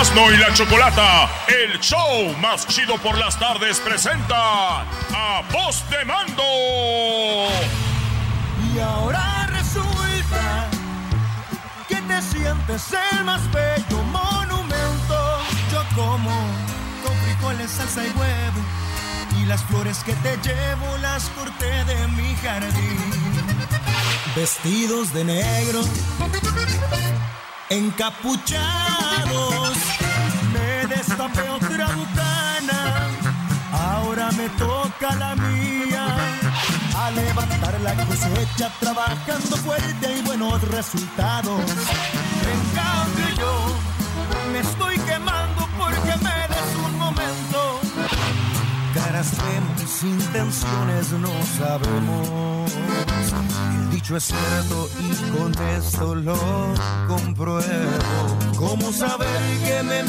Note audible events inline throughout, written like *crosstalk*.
Erasmo y la Chocolata, el show más chido por las tardes, presenta a Voz de Mando. Y ahora resulta que te sientes el más bello monumento. Yo como con frijoles, salsa y huevo. Y las flores que te llevo las corté de mi jardín. Vestidos de negro, encapuchados. Otra botana. Ahora me toca la mía. A levantar la cosecha trabajando fuerte y buenos resultados. En cambio yo me estoy quemando porque me des un momento. Caras vemos, intenciones no sabemos. El dicho es cierto y con esto lo compruebo. ¿Cómo saber que me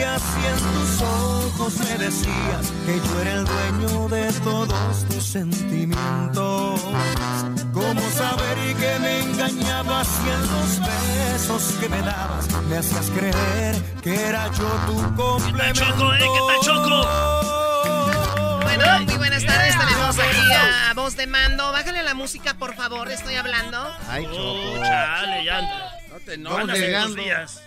mentías si en tus ojos me decías que yo era el dueño de todos tus sentimientos? ¿Cómo saber que me engañabas si en los besos que me dabas me hacías creer que era yo tu complemento? Choco, eh? ¿Qué tal, Choco? Bueno, muy buenas tardes. Tenemos aquí a Voz de Mando. Bájale a la música, por favor. Estoy hablando. Ay, Oh, Choco. chale, ya. No te No tus días.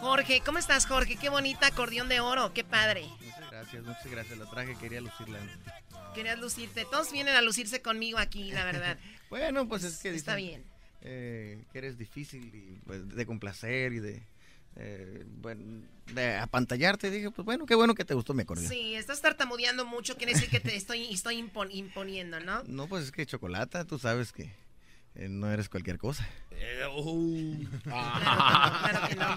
Jorge, ¿cómo estás, Jorge? Qué bonita acordeón de oro. Qué padre. Muchas gracias, muchas gracias. La traje, quería lucirla. Querías lucirte. Todos vienen a lucirse conmigo aquí, la verdad. *laughs* Bueno, pues es que Está dicen, bien. eh, que eres difícil y pues, de complacer y de, eh, bueno, de apantallarte. Dije, pues bueno, qué bueno que te gustó mi acordeón. Sí, estás tartamudeando mucho. Quiere decir que te estoy, estoy impon- imponiendo, ¿no? No, pues es que chocolata, tú sabes que no eres cualquier cosa. Eh. Claro que no.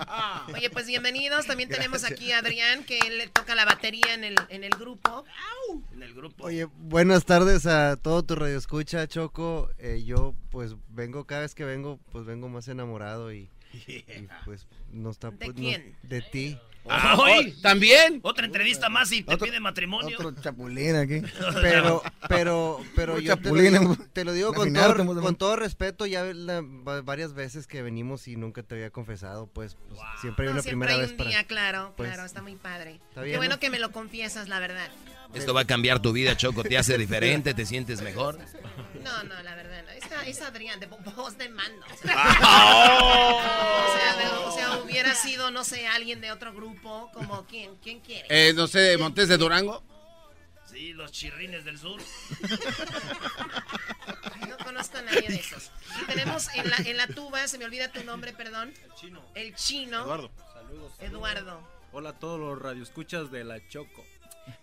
*laughs* Oye, pues bienvenidos. También tenemos aquí a Adrián, que él le toca la batería en el, en el grupo. En el grupo. Oye, buenas tardes a todo tu radio escucha, Choco. Eh, yo pues vengo, cada vez que vengo, pues vengo más enamorado y, y, *laughs* pues no está... ¿De pues, no- quién? de ti. Ah, hoy, ¿También? otra entrevista más y te Otro- pide matrimonio. Otro chapulín aquí. *laughs* Pero, pero, pero yo te lo, digo, te lo digo con todo, con todo respeto, ya la- va- varias veces que venimos y nunca te había confesado, pues, pues, siempre hay No, una siempre primera hay vez un para... día, claro, pues, claro, está muy padre. está Qué bueno ¿no? que me lo confiesas, la verdad. Esto va a cambiar tu vida, Choco. Te hace diferente, te sientes mejor. No, no, la verdad, no. Esa, es Adrián, de vo- voz de mando. *laughs* O Ah. sea, de- o sea, hubiera sido, no sé, alguien de otro grupo, como quién, quién quiere. Eh, no sé, Montes de Durango. Sí, los chirrines del sur. No conozco a nadie de esos. Y tenemos en la, en la tuba, se me olvida tu nombre, perdón. El chino. El chino. Eduardo. Saludos. Eduardo. Hola a todos los radioescuchas de La Choco.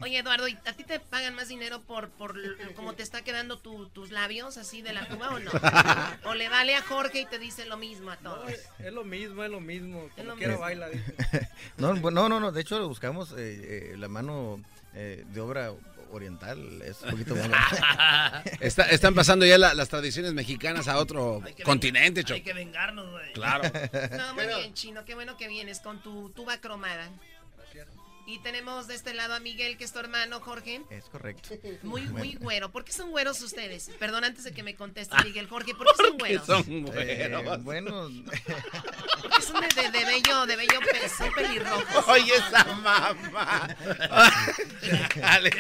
Oye, Eduardo, ¿y ¿a ti te pagan más dinero por, por cómo te está quedando tu- tus labios así de la tuba o no? ¿O le vale a Jorge y te dice lo mismo a todos? Es lo mismo, es lo mismo. Como quiera baila. *laughs* No, no, no, no, de hecho buscamos eh, eh, la mano eh, de obra oriental, es un poquito más... *laughs* Está- están pasando ya la- las tradiciones mexicanas a otro continente, ven- Hay Choco. que vengarnos, güey. Claro. No, muy bien, chino, qué bueno que vienes con tu tuba cromada. Y tenemos de este lado a Miguel, que es tu hermano, Jorge. Es correcto. Muy, muy güero. ¿Por qué son güeros ustedes? Perdón, antes de que me conteste Miguel, Jorge, ¿por qué son güeros? Eh, bueno, *laughs* Porque son de, de, de bello, de bello, son pelirrojos. Oye, esa mamá. Dale,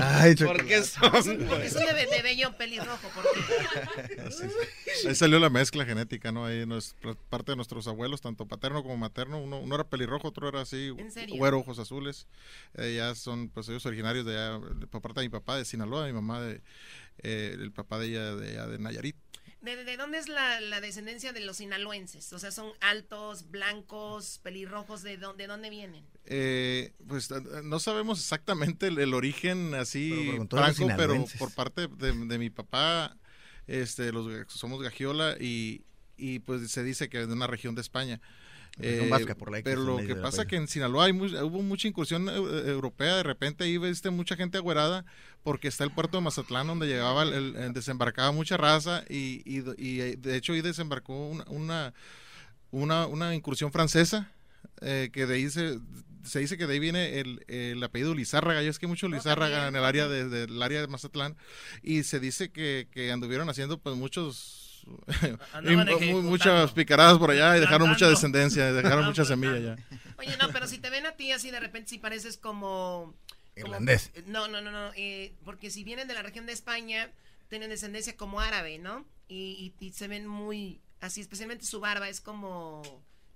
Ay, ¿Por qué son, Porque güey? son de, de bello pelirrojo, ¿por qué? Ahí salió la mezcla genética, ¿no? Ahí nos, parte de nuestros abuelos, tanto paterno como materno, uno, uno era pelirrojo, otro era así, ¿En serio? güero, ojos azules. Eh, ya son, pues ellos originarios de allá, de- por parte de mi papá de Sinaloa, mi mamá de, eh, el papá de ella de, allá de Nayarit. ¿De, de dónde es la, la descendencia de los sinaloenses? O sea, son altos, blancos, pelirrojos, ¿de dónde, de dónde vienen? Eh, pues eh, no sabemos exactamente el, el origen así de franco, pero por parte de, de mi papá, este, los somos Gagiola y, y pues se dice que de una región de España. Vasca, por la X pero lo que pasa paisa. que en Sinaloa hay hubo mucha incursión eh, europea, de repente ahí viste mucha gente agüerada porque está el puerto de Mazatlán donde llegaba, el, el- el- desembarcaba mucha raza y, y, y, eh, de hecho ahí desembarcó una, una, una, una incursión francesa eh, que de ahí se, se dice que de ahí viene el, el apellido Lizárraga, ya es que hay mucho Lizárraga en el área de, del área de Mazatlán y se dice que, que anduvieron haciendo pues muchos Ejecutando. muchas picaradas por allá y dejaron mucha descendencia, dejaron mucha semilla ya. Oye, no, pero si te ven a ti así de repente, si pareces como... Irlandés. No, no, no, no. eh, porque si vienen de la región de España, tienen descendencia como árabe, ¿no? Y, y- y se ven muy... Así, especialmente su barba es como...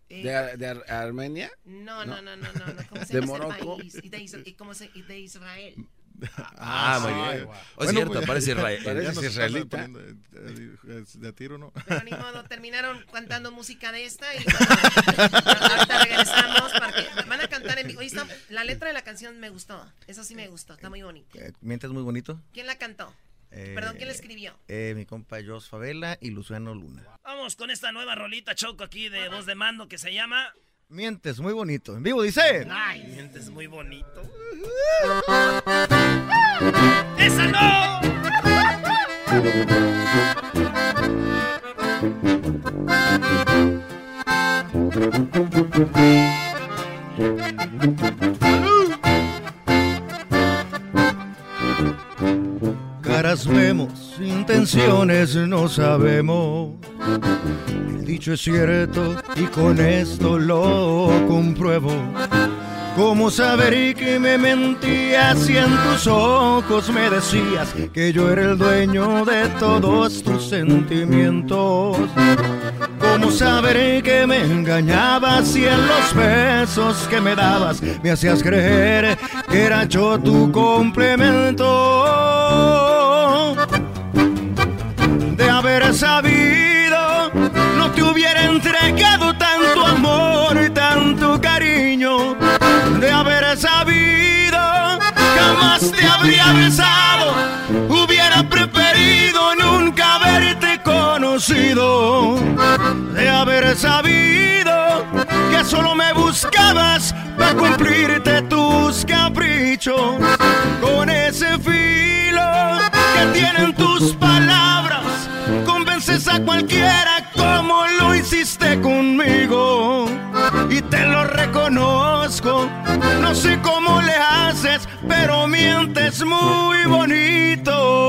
eh, ¿De, Ar- de Ar- Armenia? No, no, no, no, no, no. ¿Cómo se ¿De Morocco? país? Y de, Is- y cómo se- y de Israel. Ah, muy sí. bien. Bueno, O es cierto, pues, parece israel- *laughs* parece israelita. eh, De a tiro, ¿no? Pero ni modo, *laughs* terminaron cantando música de esta y bueno, ahorita regresamos. para que- van a cantar en vivo. La letra de la canción me gustó. Eso sí me gustó, está muy bonito. eh, mientras muy bonito. ¿Quién la cantó? Eh, Perdón, ¿quién la escribió? eh, mi compa Jos Favela y Luciano Luna. Vamos con esta nueva rolita choco aquí de voz de mando que se llama Mientes muy bonito. En vivo dice. Ay, mientes muy bonito. *laughs* ¡Esa no! Caras vemos, intenciones no sabemos. El dicho es cierto y con esto lo compruebo. ¿Cómo saber que me mentías si en tus ojos me decías que yo era el dueño de todos tus sentimientos? ¿Cómo saber que me engañabas si en los besos que me dabas me hacías creer que era yo tu complemento? De haber sabido, Hubiera preferido nunca haberte conocido. De haber sabido que solo me buscabas para cumplirte tus caprichos. Con ese filo que tienen tus palabras, convences a cualquiera como lo hiciste conmigo. Y te lo reconozco, no sé cómo mientes muy bonito.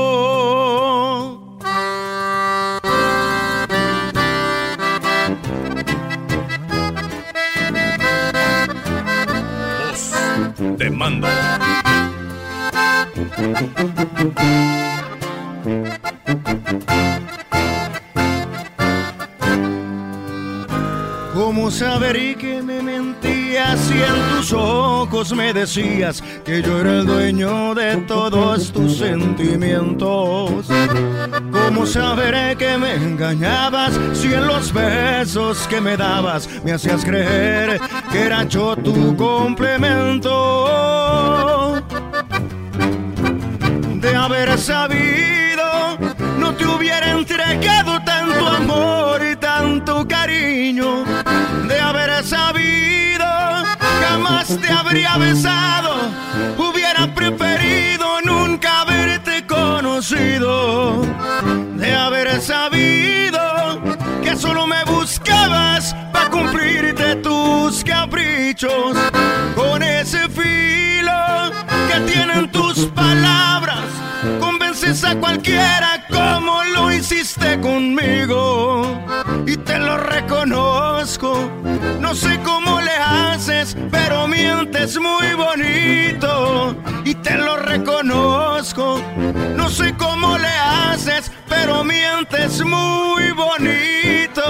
Voz de ¿Cómo saber y que me mentías si en tus ojos me decías que yo era el dueño de todos tus sentimientos? ¿Cómo saber que me engañabas si en los besos que me dabas me hacías creer que era yo tu complemento? De haber sabido, no te hubiera entregado tanto amor y tanto cariño. De haber sabido, jamás te habría besado. Hubiera preferido nunca haberte conocido. De haber sabido que solo me buscabas para cumplirte tus caprichos. Con ese fin tienen tus palabras. Convences a cualquiera como lo hiciste conmigo. Y te lo reconozco. No sé cómo le haces, pero mientes muy bonito. Y te lo reconozco. No sé cómo le haces, pero mientes muy bonito.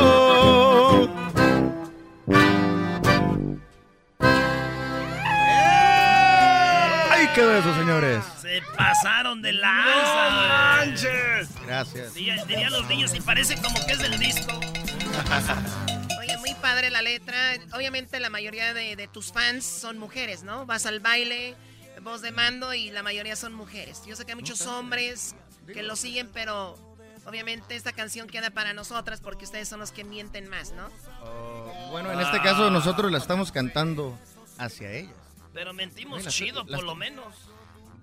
Ahí quedó eso, señores. Se pasaron de lanza. ¡No manches! Gracias. dirían los niños y parece como que es del disco. *laughs* Muy padre la letra. Obviamente la mayoría de, de tus fans son mujeres, ¿no? Vas al baile, voz de mando y la mayoría son mujeres. Yo sé que hay muchos hombres que lo siguen, pero obviamente esta canción queda para nosotras porque ustedes son los que mienten más, ¿no? Bueno, en este caso nosotros la estamos cantando hacia ellas. Pero mentimos chido, las- por lo menos.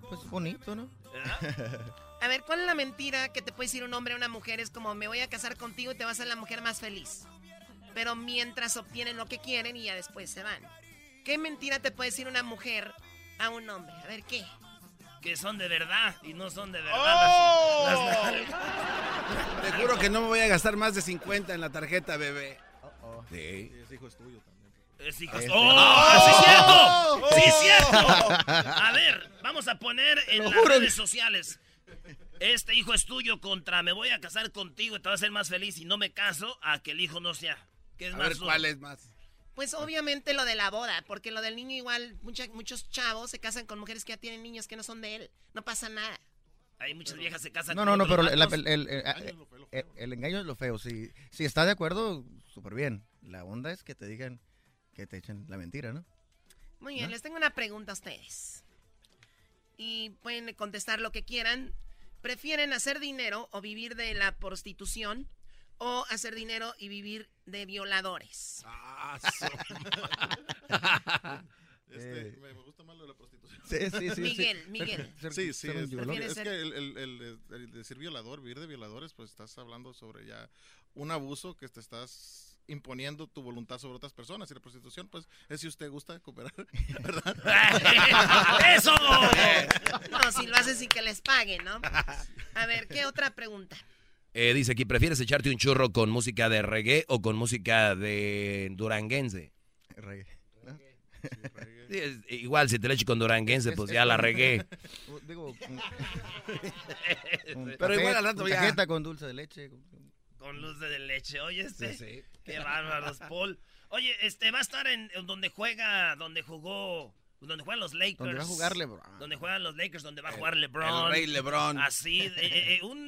Pues bonito, ¿no? *laughs* A ver, ¿cuál es la mentira que te puede decir un hombre a una mujer? Es como, me voy a casar contigo y te vas a ser la mujer más feliz. Pero mientras obtienen lo que quieren y ya después se van. ¿Qué mentira te puede decir una mujer a un hombre? A ver, ¿qué? Que son de verdad y no son de verdad ¡Oh! las, las nalgas. Te juro que no me voy a gastar más de 50 en la tarjeta, bebé. Sí. Ese hijo es tuyo también. Es hijo- Este- ¡Oh! ¡Oh! ¡Sí es cierto! ¡Oh! ¡Sí es cierto! A ver, vamos a poner en las redes sociales. Este hijo es tuyo contra me voy a casar contigo y te vas a hacer más feliz y no me caso a que el hijo no sea. ¿Qué es A más? ver, ¿cuál es más? Pues obviamente lo de la boda, porque lo del niño igual, mucha- muchos chavos se casan con mujeres que ya tienen niños que no son de él. No pasa nada. Hay muchas viejas se casan No, con no, no, pero el, el- el- el- el- el engaño es lo feo. Si, si está de acuerdo, súper bien. La onda es que te digan que te echen la mentira, ¿no? Muy bien, ¿No? les tengo una pregunta a ustedes. Y pueden contestar lo que quieran. ¿Prefieren hacer dinero o vivir de la prostitución? ¿O hacer dinero y vivir de violadores? Ah, *laughs* Este, Eh. me, me gusta más lo de la prostitución. Sí, sí, sí, Miguel, sí. Miguel. Sí, sí, es, violador. es ser- que el, el- el- el decir violador, vivir de violadores, pues estás hablando sobre ya un abuso que te estás imponiendo tu voluntad sobre otras personas. Y la prostitución, pues, es si usted gusta cooperar, *laughs* ¿verdad? *laughs* ¡Eso! No, si lo hacen sin que les paguen, ¿no? A ver, ¿qué otra pregunta? Eh, dice aquí, ¿prefieres echarte un churro con música de reggae o con música de duranguense? Reggae, ¿no? Sí, es- igual, si te echo con duranguense, Es- pues es ya la regué. Digo, con- con *laughs* Pero igual al rato con ya- cajeta, con dulce de leche. con- Con luz de leche, oye este. Sí, sí. Qué bárbaros, Paul. Oye, este va a estar en, en donde juega, donde jugó, donde juegan los Lakers. Donde va a jugar LeBron. Donde juegan los Lakers, donde va a jugar LeBron. El rey Lebrón. Así, eh, eh, eh, un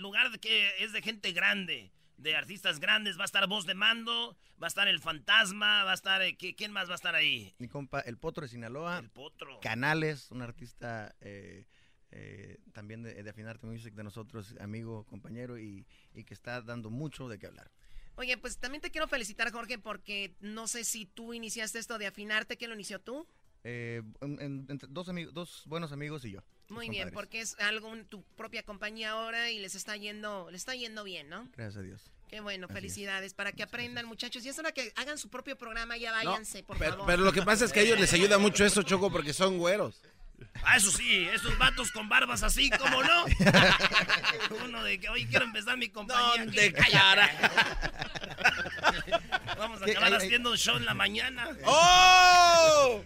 lugar que es de gente grande, de artistas grandes. Va a estar Voz de Mando, va a estar El Fantasma, va a estar... eh, ¿qui- ¿Quién más va a estar ahí? Mi compa, el Potro de Sinaloa. El Potro. Canales, un artista eh, eh, también de, de Afinarte Music de nosotros, amigo, compañero, y, y que está dando mucho de qué hablar. Oye, pues también te quiero felicitar, Jorge, porque no sé si tú iniciaste esto de afinarte. ¿Quién lo inició tú? Eh, en- dos, amigos, dos buenos amigos y yo. Muy bien, compadres. porque es algo en tu propia compañía ahora y les está yendo, les está yendo bien, ¿no? Gracias a Dios. Qué bueno, Así es. felicidades. Para que aprendan, muchachos. Y es hora que hagan su propio programa, ya No, váyanse, por pero, favor. pero lo que pasa es que a ellos les ayuda mucho eso, Choco, porque son güeros. Ah, eso sí, esos vatos con barbas así, ¿cómo no? *laughs* Uno de que, oye, quiero empezar mi compañía. ¿Dónde, cara? *laughs* Vamos a acabar Ay, haciendo un show en la mañana. ¡Oh!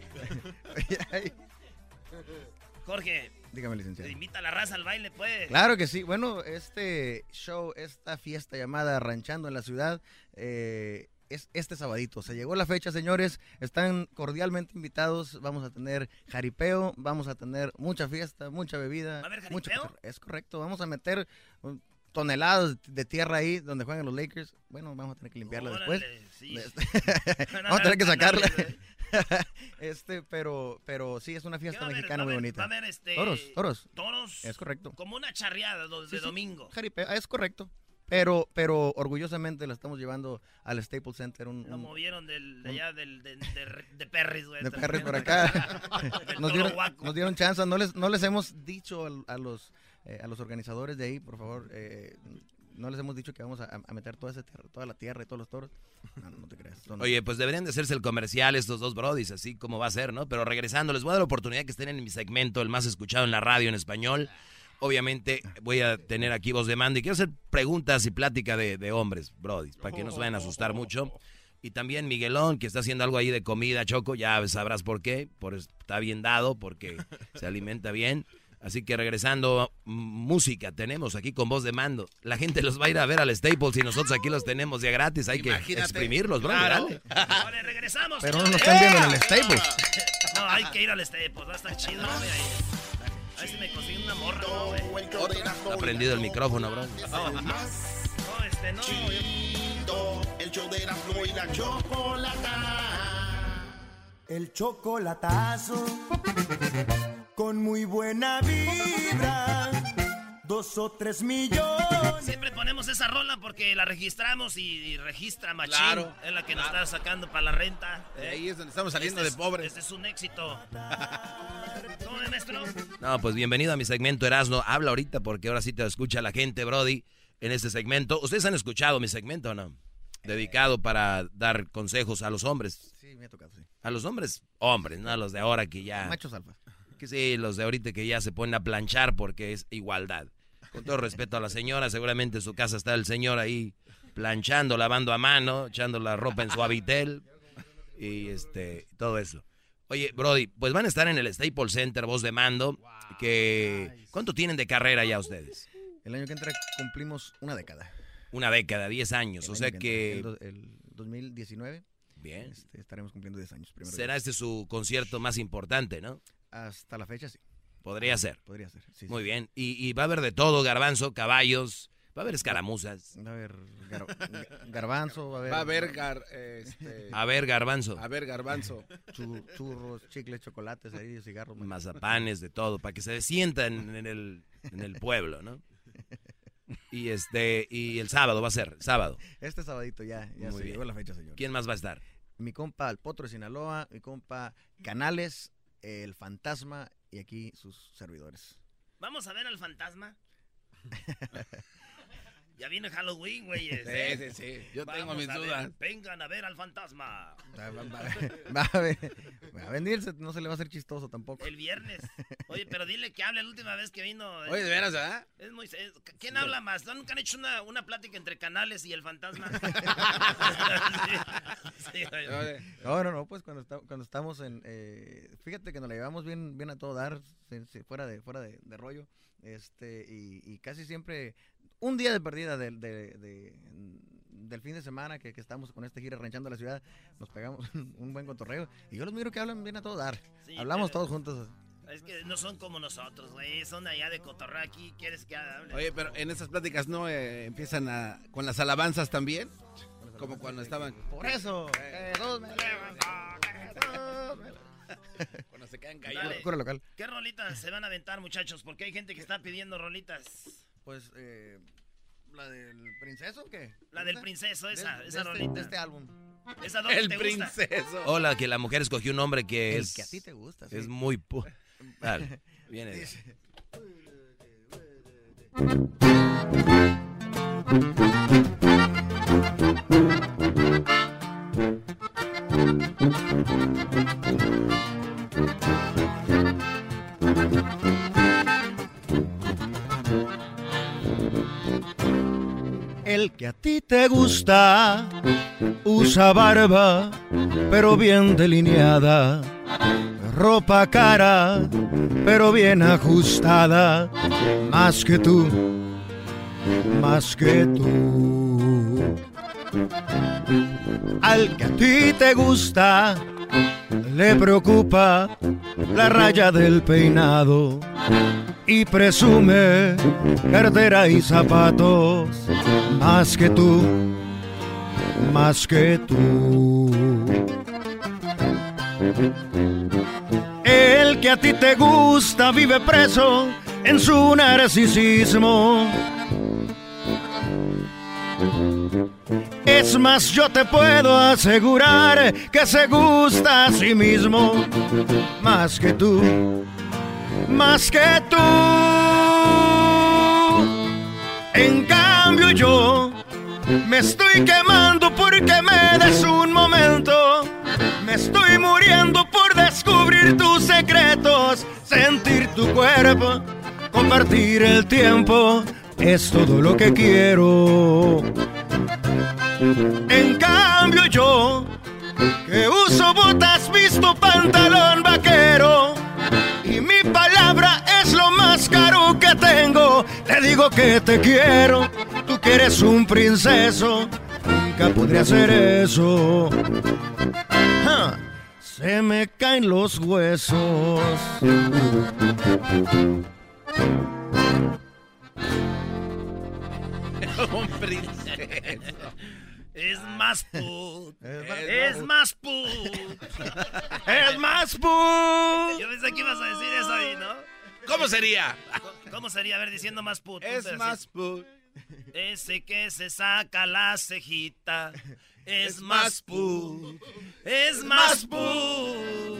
Jorge, Dígame, te licenciado. invita a la raza al baile, pues. Claro que sí. Bueno, este show, esta fiesta llamada Ranchando en la Ciudad, eh, es este sabadito. Se llegó la fecha, señores. Están cordialmente invitados. Vamos a tener jaripeo, vamos a tener mucha fiesta, mucha bebida. ¿Va a haber jaripeo? es correcto. Vamos a meter toneladas de tierra ahí donde juegan los Lakers. Bueno, vamos a tener que limpiarla después. Órale, sí. *laughs* vamos a tener que sacarla. Canales, *laughs* este, pero, pero sí, es una ¿Qué fiesta mexicana muy bonita. Va a haber este... Toros, toros. Toros. Es correcto. Como una charreada de Sí, domingo. Ah, es correcto. Pero, pero orgullosamente la estamos llevando al Staples Center. Un, Lo un- movieron del, de allá del, de, de, de Perris, güey. de Perris por *laughs* acá. Nos, dieron, nos dieron chance. No les, no les hemos dicho a, los, eh, a los organizadores de ahí, por favor, eh, no les hemos dicho que vamos a, meter toda, esa tierra, toda la tierra y todos los toros. No, no te creas. *laughs* Oye, pues deberían de hacerse el comercial estos dos brodis, así como va a ser, ¿no? Pero regresando, les voy a dar la oportunidad que estén en mi segmento, el más escuchado en la radio en español. Obviamente voy a tener aquí voz de mando y quiero hacer preguntas y plática de, de hombres, brodis, para que no se vayan a asustar mucho. Y también Miguelón, que está haciendo algo ahí de comida, Choco, ya sabrás por qué, por está bien dado, porque se alimenta bien. Así que regresando, música tenemos aquí con voz de mando. La gente los va a ir a ver al Staples y nosotros aquí los tenemos ya gratis. Hay que exprimirlos, bro. Claro. dale. Ahora regresamos. Pero no nos están viendo en el Staples. *laughs* No, hay que ir al Staples, va a estar chido. güey. A ver si me consigo una morra, ¿no, güey. Está prendido el micrófono, bro. No, no, este no. El show de Erasmo y la chocolata. El chocolatazo con muy buena vibra. Dos o tres millones. Siempre ponemos esa rola porque la registramos y, y registra Machín. Claro, es la que nos está sacando para la renta. De ahí es donde estamos saliendo Este de es- pobres. Este es un éxito. ¿Cómo maestro? No, pues bienvenido a mi segmento Erasno. Habla ahorita porque ahora sí te escucha la gente, Brody, en este segmento. ¿Ustedes han escuchado mi segmento o no? Dedicado para dar consejos a los hombres. Sí, me ha tocado, sí. A los hombres, hombres, no a los de ahora que ya... Machos alfa. Que sí, los de ahorita que ya se ponen a planchar porque es igualdad. Con todo respeto a la señora, seguramente en su casa está el señor ahí planchando, lavando a mano, echando la ropa en su habitel y este todo eso. Oye, Brody, pues van a estar en el Staples Center, voz de mando, que ¿cuánto tienen de carrera ya ustedes? El año que entra cumplimos una década. Una década, 10 años, El o sea que El, el 2019. Bien. este, estaremos cumpliendo 10 años. primero será este su concierto más importante, ¿no? Hasta la fecha, sí. Podría ser. Podría ser, sí, Muy sí. bien. Y, y va a haber de todo, garbanzo, caballos, va a haber escaramuzas. Va a haber gar- ga- garbanzo, va a haber... Va a haber gar- este, A ver, garbanzo. A ver, garbanzo. chu- churros, chicles, chocolates, ahí, cigarros. Mazapanes, de todo, para que se sientan en el, en el pueblo, ¿no? Y este, y el sábado va a ser, sábado. Este sabadito ya, ya Muy se bien. llegó la fecha, señor. ¿Quién más va a estar? Mi compa El Potro de Sinaloa, mi compa Canales, El Fantasma y aquí sus servidores. Vamos a ver al fantasma. *laughs* ya viene Halloween, güey. Sí, sí, sí. Yo tengo mis dudas. Vengan a ver al fantasma. Va, va- va- va a, ve- va a venirse, no se le va a hacer chistoso tampoco. El viernes. Oye, pero dile que hable la última vez que vino. Oye, de veras, ¿verdad? Es muy, es- ¿Quién habla más? ¿Nunca han hecho una, una plática entre canales y el fantasma? *laughs* Sí, sí, oye. No, no, no, pues cuando, está- cuando estamos en... eh, fíjate que nos la llevamos bien, bien a todo dar, fuera de, fuera de, de rollo. Este, y, y casi siempre, un día de perdida del, de- de- del fin de semana que, que estamos con esta gira ranchando la ciudad, nos pegamos *laughs* un buen cotorreo. Y yo los miro que hablan bien a todo dar. Sí, Hablamos pero- todos juntos. Es que no son como nosotros, güey. Son allá de cotorreo aquí. ¿Quieres que hable? Oye, pero en esas pláticas no eh, empiezan a, con las alabanzas también. Como cuando estaban. Por eso, Jesús me levantó, Jesús me- *laughs* Cuando se quedan Dale. callados. Cura local. ¿Qué rolitas se van a aventar, muchachos? Porque hay gente que está pidiendo rolitas. Pues, eh, ¿la del princeso o qué? La del princeso, esa, De- esa de este- rolita. de este álbum. ¿Esa dónde El te gusta? princeso. Hola, que la mujer escogió un nombre que El es... que a ti te gusta, sí. Es muy... pu- Dale, viene. Dice- *laughs* El que a ti te gusta usa barba, pero bien delineada. Ropa cara, pero bien ajustada. Más que tú, más que tú. Al que a ti te gusta, le preocupa la raya del peinado y presume cartera y zapatos más que tú, más que tú. El que a ti te gusta vive preso en su narcisismo. Es más, yo te puedo asegurar que se gusta a sí mismo más que tú, más que tú. En cambio, yo me estoy quemando porque me des un momento. Me estoy muriendo por descubrir tus secretos, sentir tu cuerpo, compartir el tiempo. Es todo lo que quiero. En cambio yo, que uso botas, visto pantalón vaquero. Y mi palabra es lo más caro que tengo. Te digo que te quiero, tú que eres un princeso. Nunca podría hacer eso. Se me caen los huesos. *laughs* Es más put. Es más put. Es más put. Yo pensé que ibas a decir eso ahí, ¿no? ¿Cómo sería? ¿Cómo sería? A ver, diciendo más put. Es más put. Ese que se saca la cejita. Es más put. Es más put.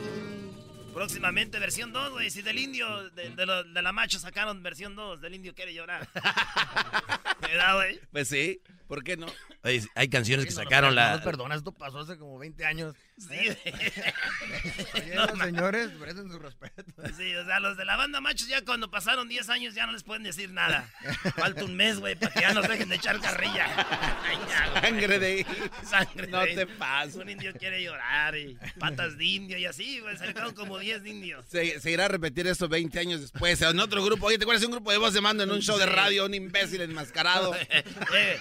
Próximamente versión 2, güey. Si del indio, de, de lo- de la macho sacaron versión 2, del indio quiere llorar. *laughs* ¿Verdad, güey? Pues sí, ¿por qué no? Oye, hay canciones que no, sacaron la... no, perdona, esto pasó hace como 20 años. Sí, *laughs* Oye, No, los señores merecen su respeto. Sí, o sea, los de la banda machos ya cuando pasaron 10 años ya no les pueden decir nada. Falta un mes, güey, para que ya nos dejen de echar carrilla. *laughs* Ay, ya. Sangre de... Sangre No de- te pases. Un indio quiere llorar y patas de indio y así, güey. Se le quedaron como 10 indios. Se, se irá a repetir esto 20 años después. En otro grupo. Oye, ¿te acuerdas de un grupo de voz de mando en un show de radio? Un imbécil enmascarado. *laughs* Eh,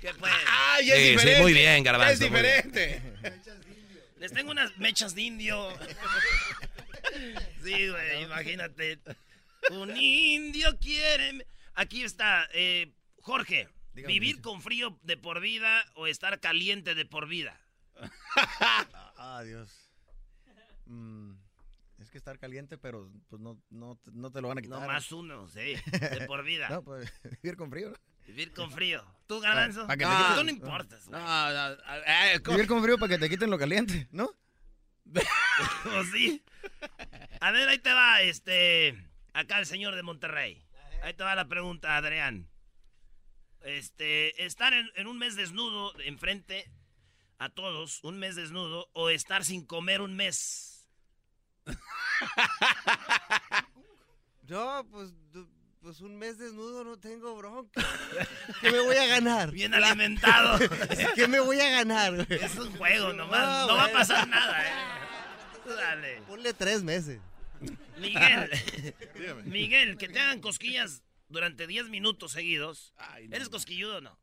¿Qué pues? ¡Ay, es Sí, sí, diferente! muy bien, Garbanzo, Es diferente. Les tengo unas mechas de indio. Sí, güey, imagínate. Un indio quiere... Aquí está, eh, Jorge. Dígame, ¿Vivir con frío de por vida o estar caliente de por vida? Ah, Dios. Mm, es que estar caliente, pero pues no, no, te- no te lo van a quitar. No más uno, sí, de por vida. *laughs* No, pues vivir con frío. ¿no? Vivir con frío. ¿Tú, Garbanzo? Pa' que te no, quiten- tú no importas. No, güey. no, eh. Vivir con frío para que te quiten lo caliente, ¿no? *laughs* ¿O sí? A ver, ahí te va, este... Acá el señor de Monterrey. Ahí te va la pregunta, Adrián. Este, estar en, en un mes desnudo enfrente a todos, un mes desnudo, o estar sin comer un mes. *laughs* Yo, pues, pues un mes desnudo no tengo bronca. *laughs* ¿Qué me voy a ganar? Bien alimentado. *laughs* ¿Qué me voy a ganar? Es un juego nomás, Ah, no va a pasar nada, eh. Dale. Ponle tres meses. Miguel, *laughs* Dígame. Miguel, que te hagan cosquillas durante 10 minutos seguidos. Ay, no. ¿Eres cosquilludo o no?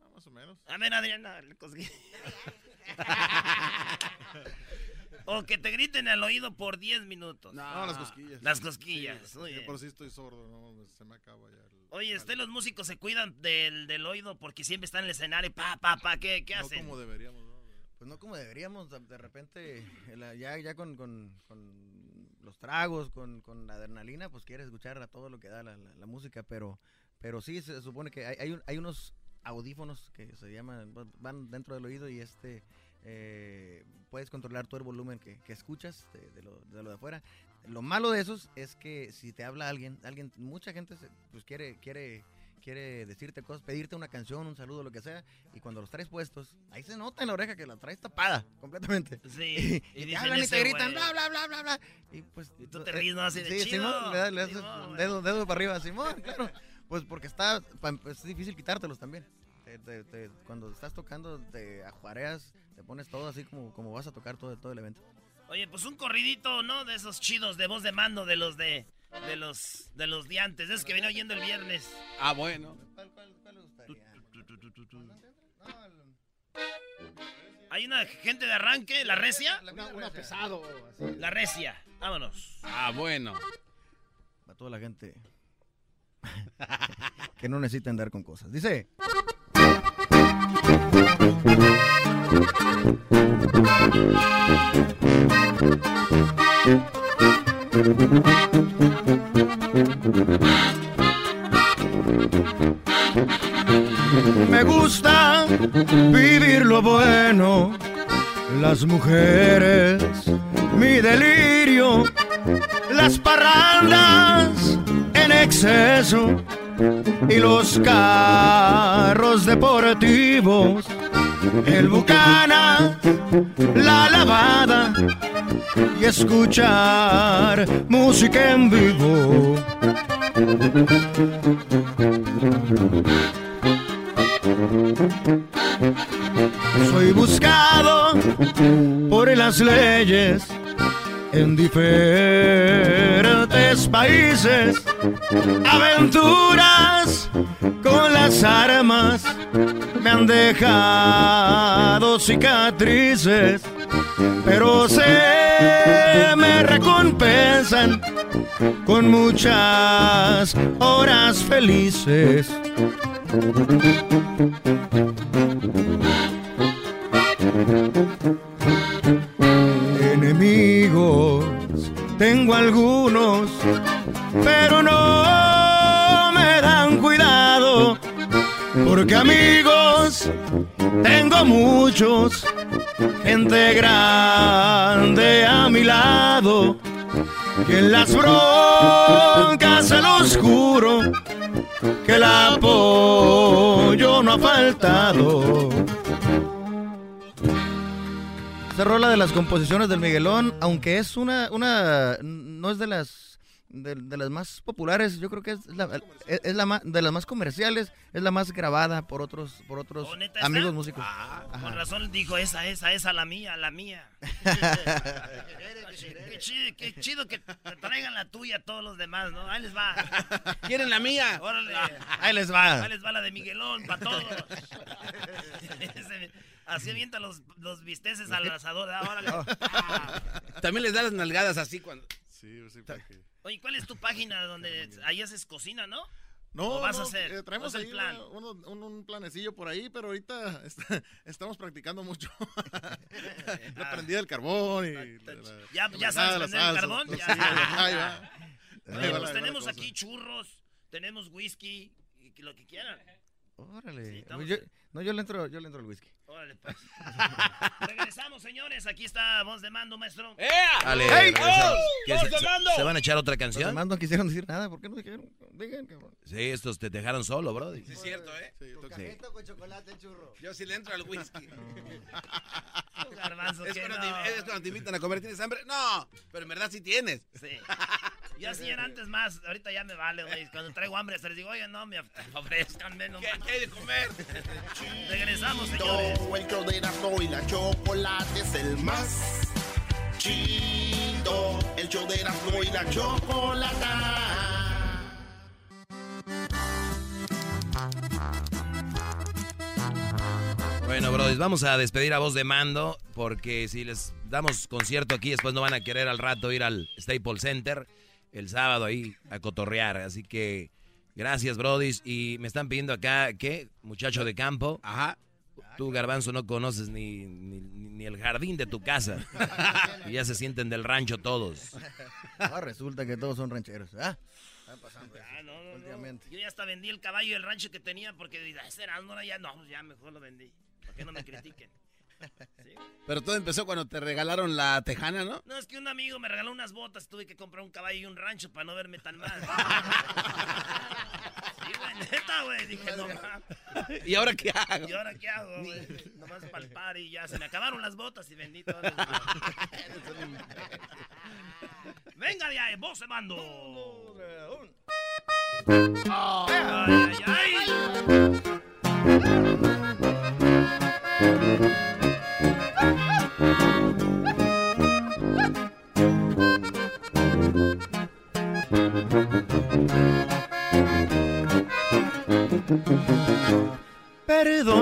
Ah, más o menos. A ver, Adriana, el cosquillo. O que te griten al oído por 10 minutos. No, las cosquillas. Las cosquillas, Sí, bien. por si estoy sordo, no, se me acaba ya. el- Oye, ¿usted los músicos se cuidan del, del oído porque siempre están en el escenario? Pa, pa, pa, ¿qué, qué No hacen? como deberíamos, ¿no? Pues no como deberíamos, de- repente, ya, ya con, con- con los tragos, con, con la adrenalina, pues quieres escuchar a todo lo que da la, la- la música, pero, pero sí se supone que hay, hay, un- hay unos audífonos que se llaman, van dentro del oído y este, eh, puedes controlar todo el volumen que, que escuchas de, de lo, de lo de afuera. Lo malo de esos es que si te habla alguien, alguien, mucha gente pues quiere, quiere, quiere decirte cosas, pedirte una canción, un saludo, lo que sea, y cuando los traes puestos, ahí se nota en la oreja que la traes tapada completamente. Sí, *laughs* y, y te dicen hablan y te gritan, bla, bla, bla, bla, bla. Y pues. Y tú te ríes, ¿no? Así de sí, chido. Simón, le, das- le haces Simón, dedo, dedo para arriba, Simón, *laughs* claro. Pues porque está, es difícil quitártelos también. Te- te- te- cuando estás tocando, te ajuareas, te pones todo así como, como vas a tocar todo, todo el evento. Oye, pues un corridito, ¿no? De esos chidos de voz de mando, de los de... De los, de los de antes, de esos que venía oyendo el viernes. Ah, bueno. Hay una gente de arranque, la recia. Una pesado. La recia. Vámonos. Ah, bueno. Para toda la gente *laughs* que no necesita andar con cosas. Dice. Me gusta vivir lo bueno, las mujeres, mi delirio, las parrandas en exceso, y los carros deportivos, el bucana, la lavada y escuchar música en vivo. Soy buscado por las leyes en diferentes países. Aventuras con las armas me han dejado cicatrices, pero se me recompensan con muchas horas felices. Enemigos tengo algunos, amigos tengo muchos, gente grande a mi lado, que en las broncas se los juro que el apoyo no ha faltado. Esta rola de las composiciones del Miguelón, aunque es una, una no es de las de, de las más populares, yo creo que es la, es, es la más, de las más comerciales, es la más grabada por otros por otros ¿Oh, amigos músicos. Ah, con razón dijo esa, esa, esa, la mía, la mía. *laughs* qué, chido, qué chido que te traigan la tuya a todos los demás, ¿no? Ahí les va. ¿Quieren la mía? Órale. *laughs* Ahí les va. Ahí les va la de Miguelón, para todos. *laughs* Así avienta los, los bisteces al asador. ah, órale. Ah. También les da las nalgadas así cuando. Sí, sí, para que- Oye, ¿cuál es tu página *laughs* donde ahí haces cocina, no? No, ¿O vas no, a hacer? eh, traemos ¿Cuál es ahí el plan? una- un, un- un planecillo por ahí, pero ahorita *laughs* está- estamos practicando mucho. *laughs* la prendida del carbón y... la- Ya, la ya sabes prender el carbón. Sí, Ya. ahí va. Ahí Oye, va pues la- ahí va la tenemos aquí churros, tenemos whisky, y que lo que quieran. Órale. estamos- Yo- no, yo le entro, yo le entro al whisky. Órale, pues. *laughs* Regresamos, señores. Aquí está voz de mando, maestro. Dale, ¡Ey! regresamos. ¡Oh! ¿Qué, ¡Voz se, de se- mando! se van a echar otra canción? demás no quisieron decir nada, ¿por qué no dijeron? Digan, cabrón. Sí, estos te dejaron solo, bro. Sí, es cierto, ¿eh? Sí. con chocolate, churro. Yo sí le entro al whisky. *laughs* Garbanzo, es, que cuando no. te, es cuando te invitan a comer, ¿tienes hambre? No, pero en verdad sí tienes. Sí. Yo así era antes más, ahorita ya me vale, güey. Cuando traigo hambre, hasta les digo, oye, no, me *laughs* ofrezcan menos. ¿Qué hay de comer? Regresamos, señores. El show de Erasmo y la chocolate es el más chido. El show de Erasmo y la chocolata. Bueno, brodis, vamos a despedir a voz de mando porque si les damos concierto aquí, después no van a querer al rato ir al Staples Center el sábado ahí a cotorrear. Así que gracias, brodis. Y me están pidiendo acá, ¿qué? Muchacho de campo. Ajá. Tú, Garbanzo, no conoces ni, ni, ni el jardín de tu casa. *laughs* y ya se sienten del rancho todos. Ah, resulta que todos son rancheros. ¿ah? Está pasando eso Ah, no, no. Yo ya hasta vendí el caballo del rancho que tenía porque dije, "Ah, ese era, no, ya no, ya mejor lo vendí. Para que no me critiquen. *laughs* Pero todo empezó cuando te regalaron la tejana, ¿no? No, es que un amigo me regaló unas botas, tuve que comprar un caballo y un rancho para no verme tan mal. *laughs* Sí, güey, neta, güey. Dije, no mames. ¿Y ahora qué hago? ¿Y ahora qué hago, güey? Nomás palpar y ya. Se me acabaron las botas y vendí todas las Venga de ahí, vos se mando. Ay, ay, ay.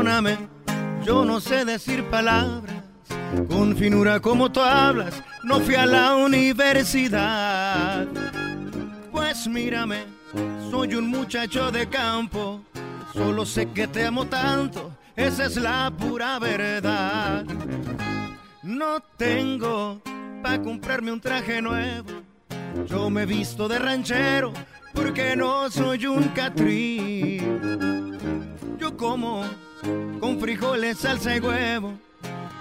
Perdóname, yo no sé decir palabras con finura como tú hablas. No fui a la universidad. Pues mírame, soy un muchacho de campo. Solo sé que te amo tanto, esa es la pura verdad. No tengo para comprarme un traje nuevo. Yo me visto de ranchero porque no soy un catrí. Como con frijoles, salsa y huevo.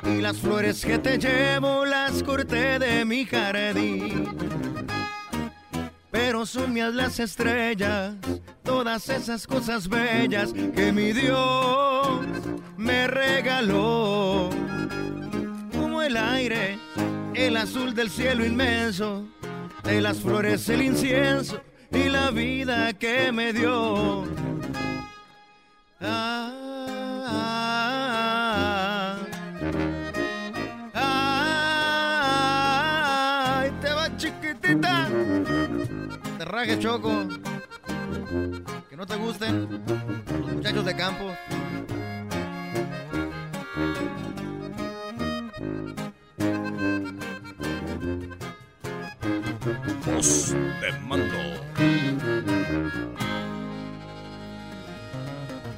Y las flores que te llevo las corté de mi jardín. Pero son las estrellas, todas esas cosas bellas que mi Dios me regaló. Como el aire, el azul del cielo inmenso, de las flores el incienso y la vida que me dio. Ah, te va chiquitita. Te rague choco. Que no te gusten los muchachos de campo.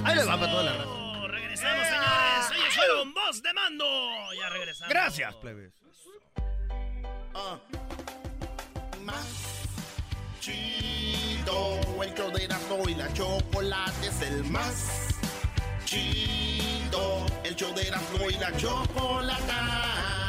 Ahí le va para toda la raza. Regresamos, señores. Ellos fueron voz de mando. Ya regresamos. Gracias, plebes. Ah. Más chido, el show de Erasmo y la chocolate es el más chido, el show de Erasmo y la chocolata.